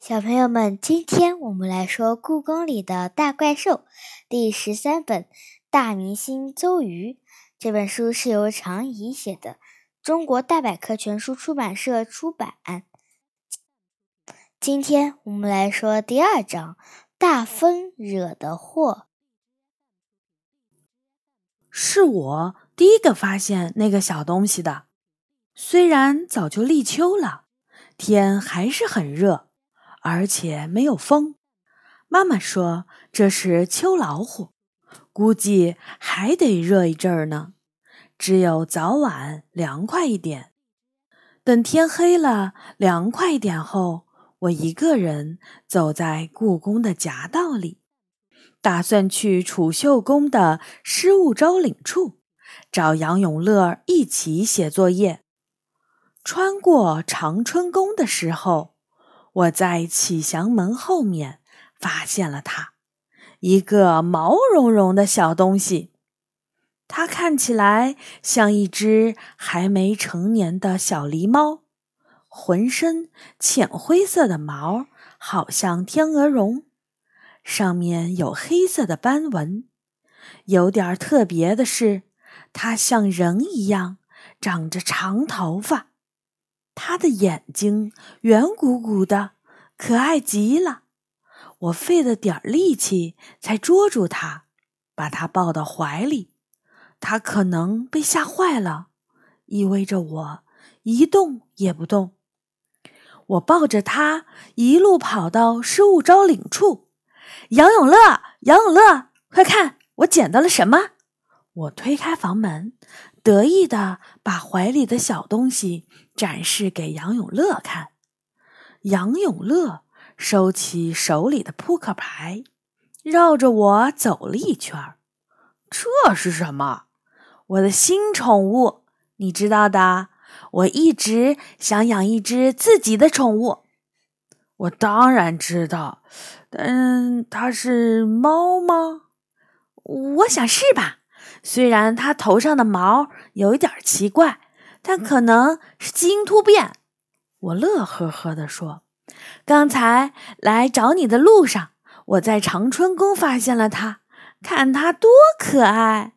小朋友们，今天我们来说《故宫里的大怪兽》第十三本《大明星邹瑜》。这本书是由常怡写的，中国大百科全书出版社出版。今天我们来说第二章：大风惹的祸。是我第一个发现那个小东西的。虽然早就立秋了，天还是很热。而且没有风，妈妈说这是秋老虎，估计还得热一阵儿呢。只有早晚凉快一点。等天黑了，凉快一点后，我一个人走在故宫的夹道里，打算去储秀宫的失物招领处找杨永乐一起写作业。穿过长春宫的时候。我在启祥门后面发现了它，一个毛茸茸的小东西。它看起来像一只还没成年的小狸猫，浑身浅灰色的毛，好像天鹅绒，上面有黑色的斑纹。有点特别的是，它像人一样长着长头发。他的眼睛圆鼓鼓的，可爱极了。我费了点力气才捉住他，把他抱到怀里。他可能被吓坏了，依偎着我一动也不动。我抱着他一路跑到失物招领处。杨永乐，杨永乐，快看，我捡到了什么！我推开房门。得意的把怀里的小东西展示给杨永乐看。杨永乐收起手里的扑克牌，绕着我走了一圈。这是什么？我的新宠物，你知道的。我一直想养一只自己的宠物。我当然知道，但它是猫吗？我想是吧。虽然它头上的毛有一点奇怪，但可能是基因突变。我乐呵呵地说：“刚才来找你的路上，我在长春宫发现了它，看它多可爱。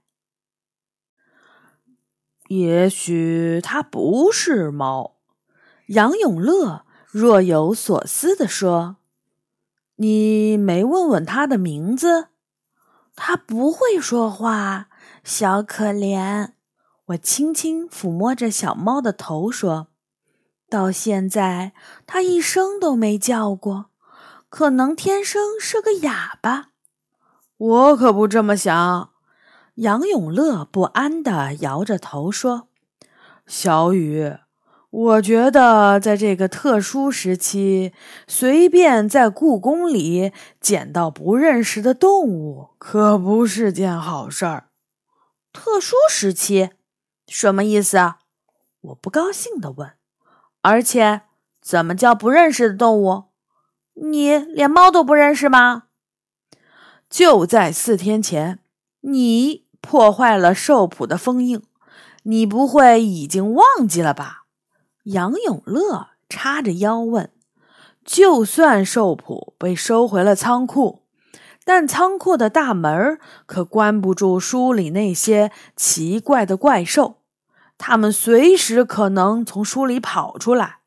也许它不是猫。”杨永乐若有所思地说：“你没问问它的名字？它不会说话。”小可怜，我轻轻抚摸着小猫的头，说：“到现在，它一声都没叫过，可能天生是个哑巴。”我可不这么想。杨永乐不安地摇着头说：“小雨，我觉得在这个特殊时期，随便在故宫里捡到不认识的动物，可不是件好事儿。”特殊时期，什么意思？我不高兴地问。而且，怎么叫不认识的动物？你连猫都不认识吗？就在四天前，你破坏了兽谱的封印，你不会已经忘记了吧？杨永乐叉着腰问。就算兽谱被收回了仓库。但仓库的大门可关不住书里那些奇怪的怪兽，他们随时可能从书里跑出来。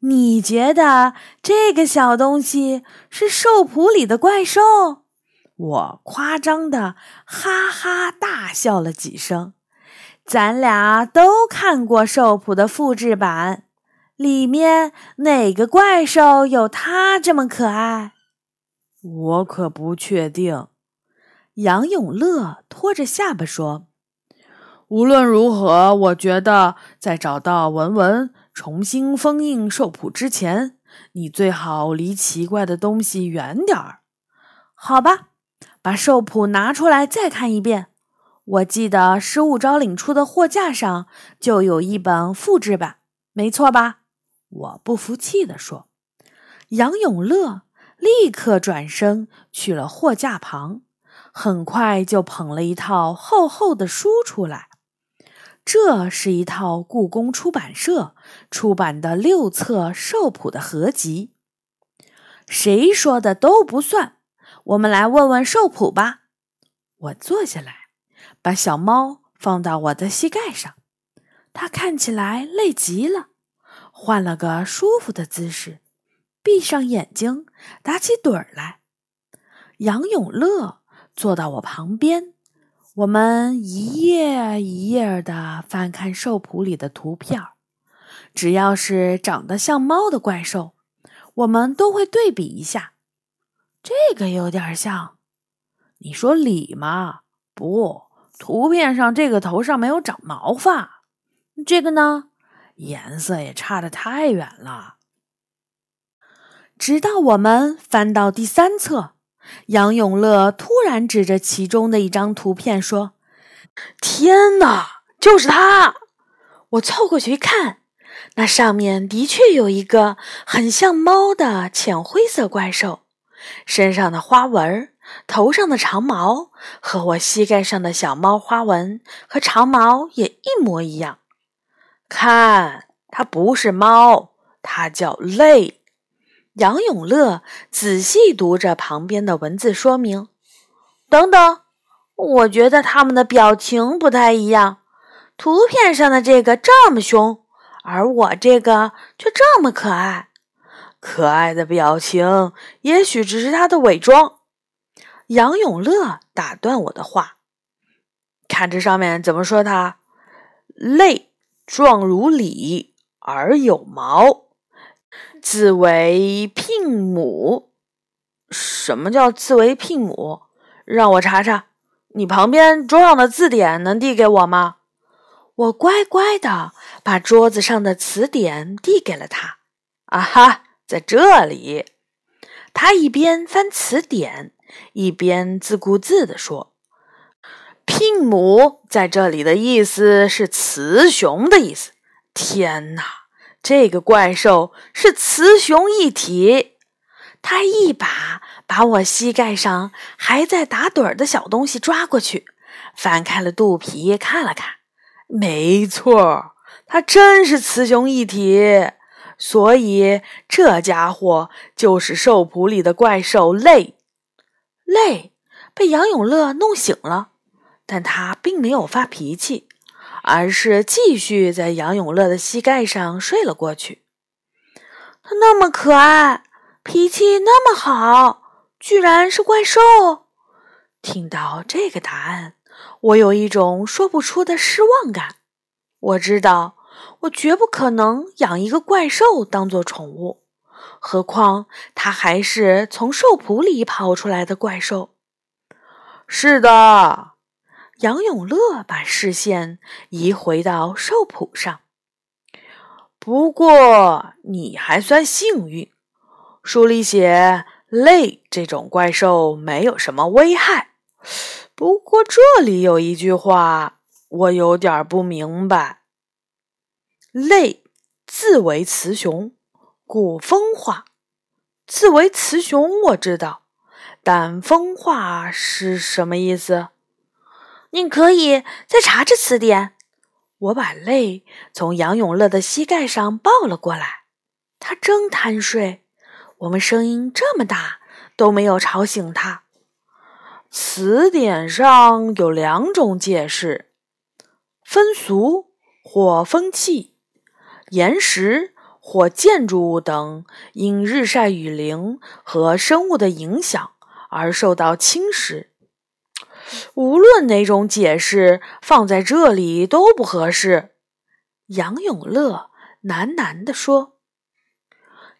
你觉得这个小东西是兽谱里的怪兽？我夸张的哈哈大笑了几声。咱俩都看过兽谱的复制版，里面哪个怪兽有它这么可爱？我可不确定，杨永乐拖着下巴说：“无论如何，我觉得在找到文文重新封印兽谱之前，你最好离奇怪的东西远点儿。”好吧，把兽谱拿出来再看一遍。我记得失物招领处的货架上就有一本复制版，没错吧？我不服气地说。杨永乐。立刻转身去了货架旁，很快就捧了一套厚厚的书出来。这是一套故宫出版社出版的六册兽谱的合集。谁说的都不算。我们来问问寿普吧。我坐下来，把小猫放到我的膝盖上，它看起来累极了，换了个舒服的姿势，闭上眼睛，打起盹儿来。杨永乐坐到我旁边，我们一页一页的翻看兽谱里的图片只要是长得像猫的怪兽，我们都会对比一下。这个有点像，你说理吗？不，图片上这个头上没有长毛发。这个呢，颜色也差的太远了。直到我们翻到第三册，杨永乐突然指着其中的一张图片说：“天哪，就是它！”我凑过去一看。那上面的确有一个很像猫的浅灰色怪兽，身上的花纹、头上的长毛和我膝盖上的小猫花纹和长毛也一模一样。看，它不是猫，它叫泪。杨永乐仔细读着旁边的文字说明。等等，我觉得他们的表情不太一样。图片上的这个这么凶。而我这个却这么可爱，可爱的表情也许只是他的伪装。杨永乐打断我的话：“看这上面怎么说？他类状如鲤，而有毛，字为牝母。什么叫字为牝母？让我查查。你旁边桌上的字典能递给我吗？”我乖乖的把桌子上的词典递给了他。啊哈，在这里。他一边翻词典，一边自顾自地说：“牝母在这里的意思是雌雄的意思。天哪，这个怪兽是雌雄一体！”他一把把我膝盖上还在打盹儿的小东西抓过去，翻开了肚皮看了看。没错，它真是雌雄一体，所以这家伙就是兽谱里的怪兽累。累被杨永乐弄醒了，但他并没有发脾气，而是继续在杨永乐的膝盖上睡了过去。他那么可爱，脾气那么好，居然是怪兽！听到这个答案。我有一种说不出的失望感。我知道，我绝不可能养一个怪兽当做宠物，何况它还是从兽谱里跑出来的怪兽。是的，杨永乐把视线移回到兽谱上。不过你还算幸运，书里写类这种怪兽没有什么危害。不过这里有一句话，我有点不明白。类字为雌雄，故风化。字为雌雄我知道，但风化是什么意思？你可以再查查词典。我把泪从杨永乐的膝盖上抱了过来，他正贪睡，我们声音这么大都没有吵醒他。词典上有两种解释：风俗或风气，岩石或建筑物等因日晒雨淋和生物的影响而受到侵蚀。无论哪种解释放在这里都不合适。杨永乐喃喃地说：“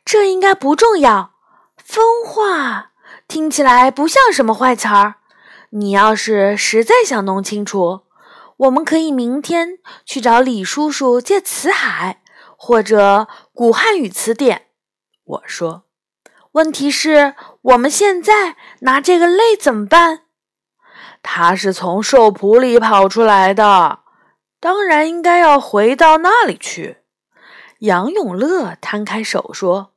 这应该不重要。风化听起来不像什么坏词儿。”你要是实在想弄清楚，我们可以明天去找李叔叔借词海或者古汉语词典。我说，问题是我们现在拿这个类怎么办？它是从兽谱里跑出来的，当然应该要回到那里去。杨永乐摊开手说：“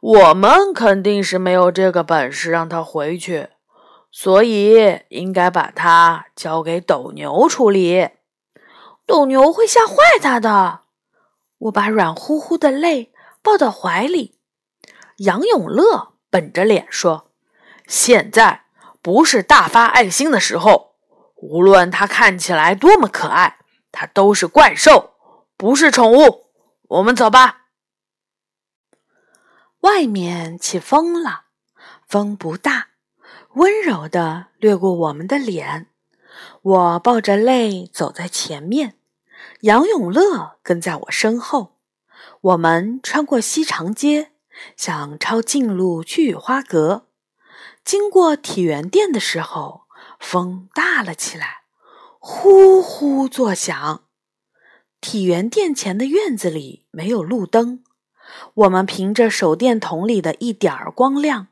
我们肯定是没有这个本事让他回去。”所以应该把它交给斗牛处理，斗牛会吓坏他的。我把软乎乎的泪抱到怀里，杨永乐本着脸说：“现在不是大发爱心的时候。无论它看起来多么可爱，它都是怪兽，不是宠物。我们走吧。”外面起风了，风不大，温柔的掠过我们的脸。我抱着泪走在前面，杨永乐跟在我身后。我们穿过西长街，想抄近路去雨花阁。经过体源店的时候，风大了起来，呼呼作响。体源店前的院子里没有路灯，我们凭着手电筒里的一点儿光亮，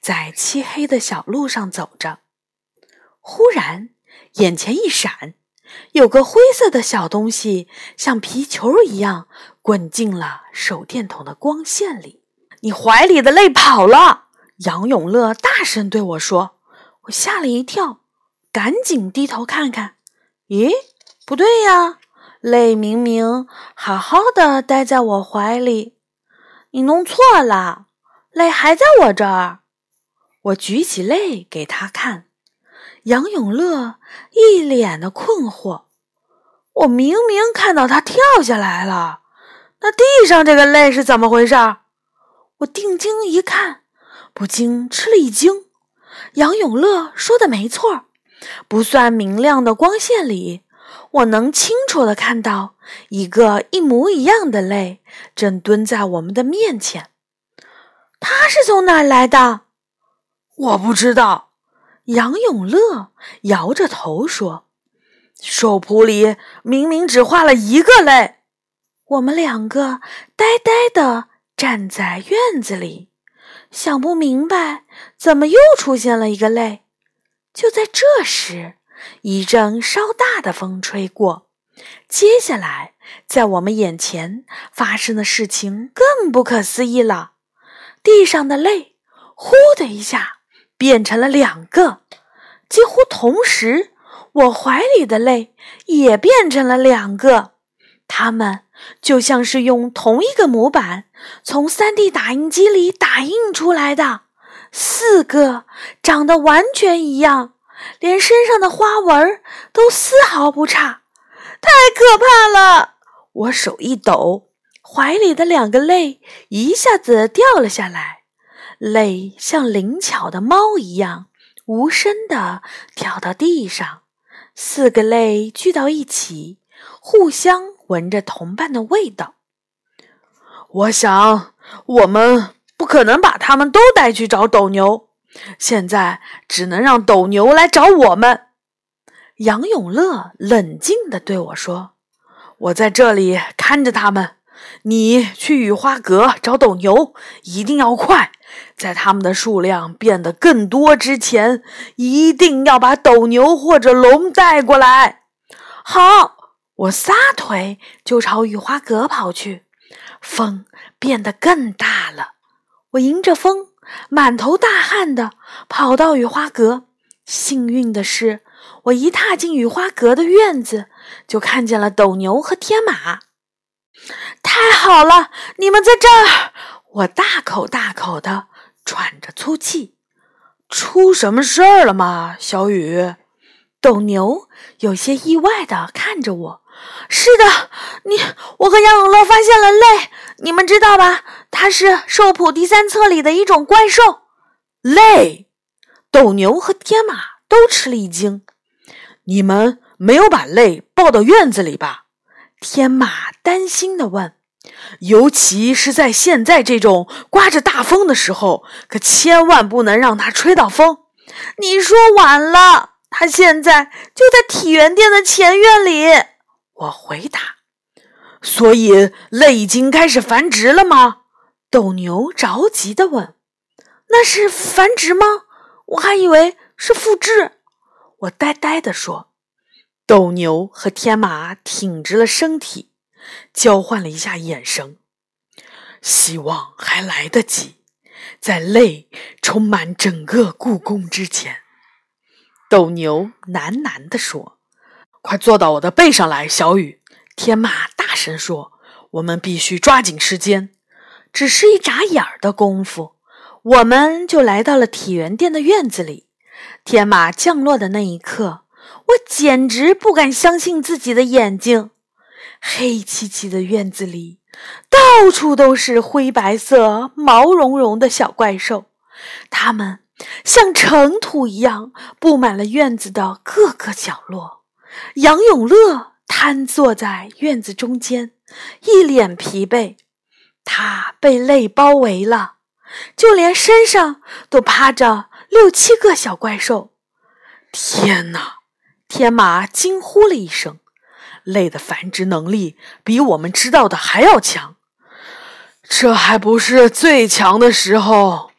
在漆黑的小路上走着。忽然，眼前一闪，有个灰色的小东西像皮球一样滚进了手电筒的光线里。你怀里的泪跑了！杨永乐大声对我说。我吓了一跳，赶紧低头看看。咦，不对呀，泪明明好好的待在我怀里。你弄错了，泪还在我这儿。我举起泪给他看。杨永乐一脸的困惑，我明明看到他跳下来了，那地上这个泪是怎么回事？我定睛一看，不禁吃了一惊。杨永乐说的没错，不算明亮的光线里，我能清楚的看到一个一模一样的泪正蹲在我们的面前。他是从哪儿来的？我不知道。杨永乐摇着头说：“兽谱里明明只画了一个泪。”我们两个呆呆的站在院子里，想不明白怎么又出现了一个泪。就在这时，一阵稍大的风吹过，接下来在我们眼前发生的事情更不可思议了：地上的泪“呼”的一下。变成了两个，几乎同时，我怀里的泪也变成了两个。它们就像是用同一个模板从 3D 打印机里打印出来的，四个长得完全一样，连身上的花纹都丝毫不差，太可怕了！我手一抖，怀里的两个泪一下子掉了下来。泪像灵巧的猫一样，无声地跳到地上。四个泪聚到一起，互相闻着同伴的味道。我想，我们不可能把他们都带去找斗牛，现在只能让斗牛来找我们。杨永乐冷静地对我说：“我在这里看着他们。”你去雨花阁找斗牛，一定要快，在他们的数量变得更多之前，一定要把斗牛或者龙带过来。好，我撒腿就朝雨花阁跑去。风变得更大了，我迎着风，满头大汗的跑到雨花阁。幸运的是，我一踏进雨花阁的院子，就看见了斗牛和天马。太好了，你们在这儿！我大口大口的喘着粗气。出什么事儿了吗，小雨？斗牛有些意外的看着我。是的，你，我和杨永乐发现了泪，你们知道吧？它是兽谱第三册里的一种怪兽。泪！斗牛和天马都吃了一惊。你们没有把泪抱到院子里吧？天马担心地问：“尤其是在现在这种刮着大风的时候，可千万不能让它吹到风。”你说晚了，它现在就在体元殿的前院里。我回答：“所以泪已经开始繁殖了吗？”斗牛着急地问：“那是繁殖吗？我还以为是复制。”我呆呆地说。斗牛和天马挺直了身体，交换了一下眼神。希望还来得及，在泪充满整个故宫之前。斗牛喃喃地说：“快坐到我的背上来，小雨。”天马大声说：“我们必须抓紧时间。”只是一眨眼儿的功夫，我们就来到了体元殿的院子里。天马降落的那一刻，我简直不敢相信自己的眼睛。黑漆漆的院子里，到处都是灰白色、毛茸茸的小怪兽，它们像尘土一样布满了院子的各个角落。杨永乐瘫坐在院子中间，一脸疲惫。他被泪包围了，就连身上都趴着六七个小怪兽。天哪！天马惊呼了一声。类的繁殖能力比我们知道的还要强，这还不是最强的时候。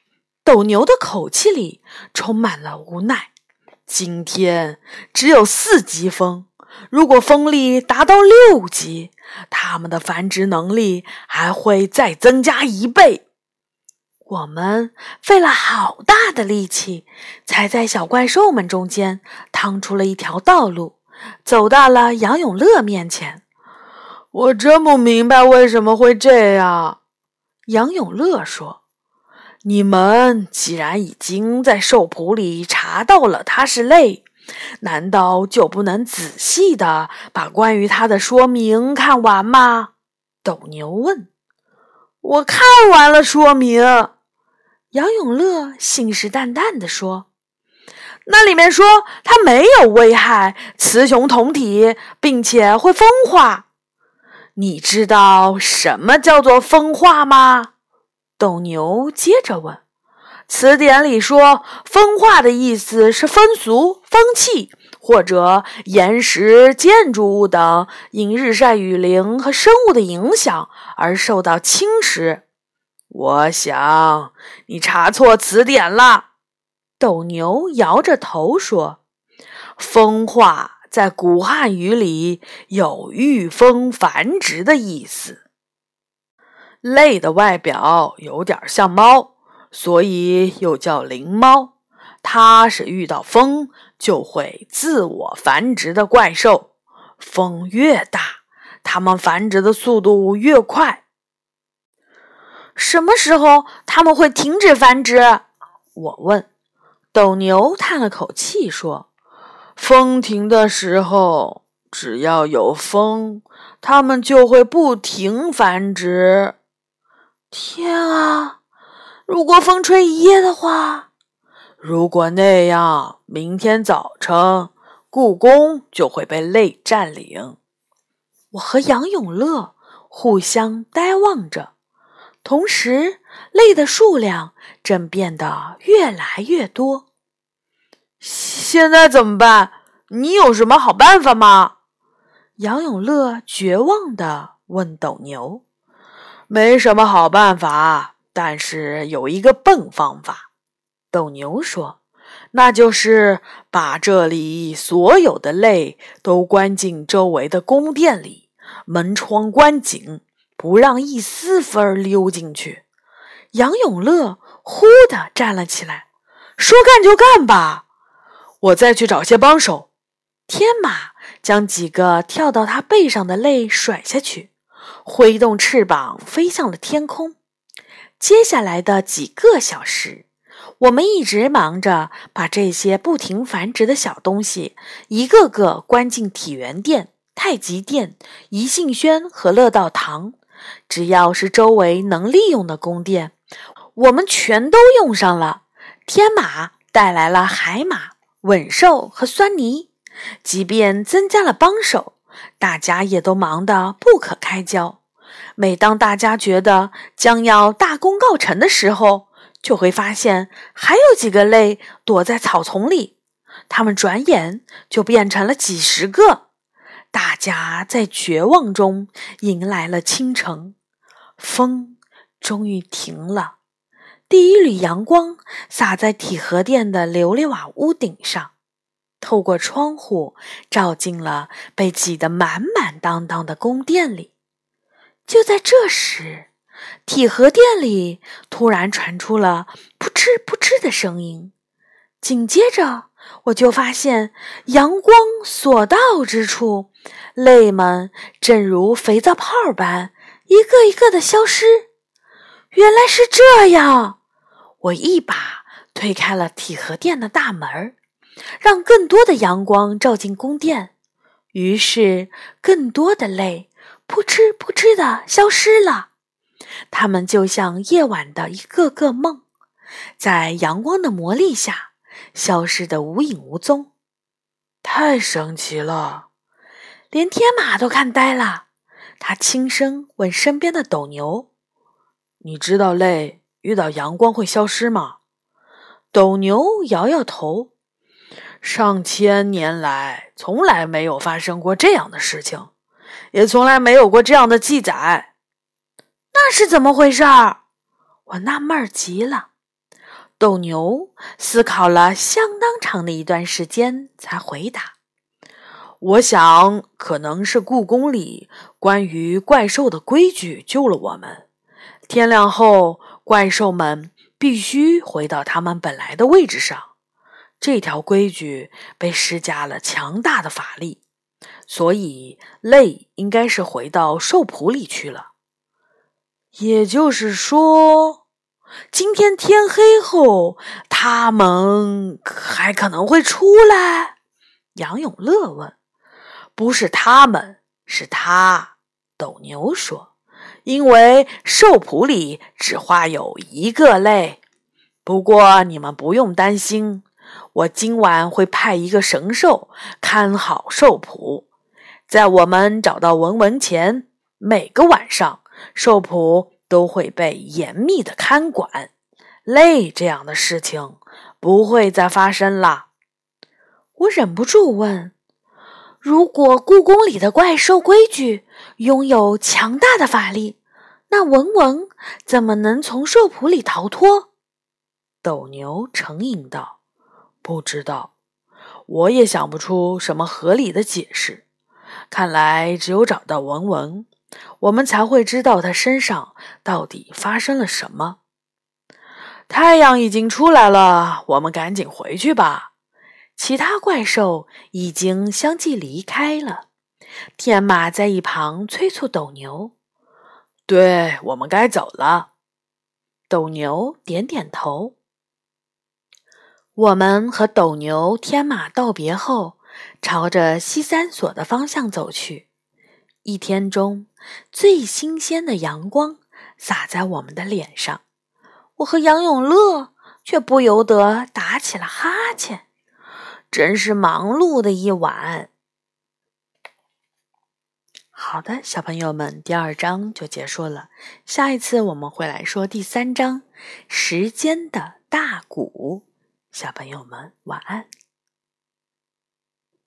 斗牛的口气里充满了无奈。今天只有四级风，如果风力达到六级，它们的繁殖能力还会再增加一倍。我们费了好大的力气，才在小怪兽们中间趟出了一条道路。走到了杨永乐面前，我真不明白为什么会这样。杨永乐说：“你们既然已经在兽谱里查到了它是类，难道就不能仔细的把关于它的说明看完吗？”斗牛问。“我看完了说明。”杨永乐信誓旦旦地说。那里面说它没有危害，雌雄同体，并且会风化。你知道什么叫做风化吗？斗牛接着问。词典里说，风化的意思是风俗、风气或者岩石、建筑物等因日晒雨淋和生物的影响而受到侵蚀。我想你查错词典了。斗牛摇着头说：“风化在古汉语里有御风繁殖的意思。类的外表有点像猫，所以又叫灵猫。它是遇到风就会自我繁殖的怪兽。风越大，它们繁殖的速度越快。什么时候它们会停止繁殖？”我问。斗牛叹了口气说：“风停的时候，只要有风，它们就会不停繁殖。天啊！如果风吹一夜的话，如果那样，明天早晨故宫就会被泪占领。”我和杨永乐互相呆望着，同时泪的数量。正变得越来越多，现在怎么办？你有什么好办法吗？杨永乐绝望地问斗牛。没什么好办法，但是有一个笨方法。斗牛说：“那就是把这里所有的泪都关进周围的宫殿里，门窗关紧，不让一丝风溜进去。”杨永乐。忽地站了起来，说：“干就干吧，我再去找些帮手。”天马将几个跳到他背上的泪甩下去，挥动翅膀飞向了天空。接下来的几个小时，我们一直忙着把这些不停繁殖的小东西一个个关进体元殿、太极殿、宜兴轩和乐道堂。只要是周围能利用的宫殿。我们全都用上了。天马带来了海马、稳兽和酸泥，即便增加了帮手，大家也都忙得不可开交。每当大家觉得将要大功告成的时候，就会发现还有几个类躲在草丛里。他们转眼就变成了几十个。大家在绝望中迎来了清晨，风终于停了。第一缕阳光洒在体和殿的琉璃瓦屋顶上，透过窗户照进了被挤得满满当当的宫殿里。就在这时，体和殿里突然传出了扑哧扑哧的声音，紧接着我就发现阳光所到之处，泪们正如肥皂泡般一个一个的消失。原来是这样。我一把推开了体和殿的大门儿，让更多的阳光照进宫殿。于是，更多的泪扑哧扑哧的消失了。它们就像夜晚的一个个梦，在阳光的魔力下消失得无影无踪。太神奇了，连天马都看呆了。他轻声问身边的斗牛：“你知道泪遇到阳光会消失吗？”斗牛摇摇头：“上千年来从来没有发生过这样的事情，也从来没有过这样的记载。那是怎么回事儿？”我纳闷极了。斗牛思考了相当长的一段时间，才回答。我想，可能是故宫里关于怪兽的规矩救了我们。天亮后，怪兽们必须回到他们本来的位置上。这条规矩被施加了强大的法力，所以泪应该是回到兽谱里去了。也就是说，今天天黑后，他们还可能会出来？杨永乐问。不是他们，是他。斗牛说：“因为兽谱里只画有一个类。不过你们不用担心，我今晚会派一个神兽看好兽谱，在我们找到文文前，每个晚上兽谱都会被严密的看管，累这样的事情不会再发生了。”我忍不住问。如果故宫里的怪兽规矩拥有强大的法力，那文文怎么能从兽谱里逃脱？斗牛沉吟道：“不知道，我也想不出什么合理的解释。看来只有找到文文，我们才会知道他身上到底发生了什么。”太阳已经出来了，我们赶紧回去吧。其他怪兽已经相继离开了，天马在一旁催促斗牛：“对我们该走了。”斗牛点点头。我们和斗牛、天马道别后，朝着西三所的方向走去。一天中最新鲜的阳光洒在我们的脸上，我和杨永乐却不由得打起了哈欠。真是忙碌的一晚。好的，小朋友们，第二章就结束了。下一次我们会来说第三章《时间的大鼓》。小朋友们，晚安。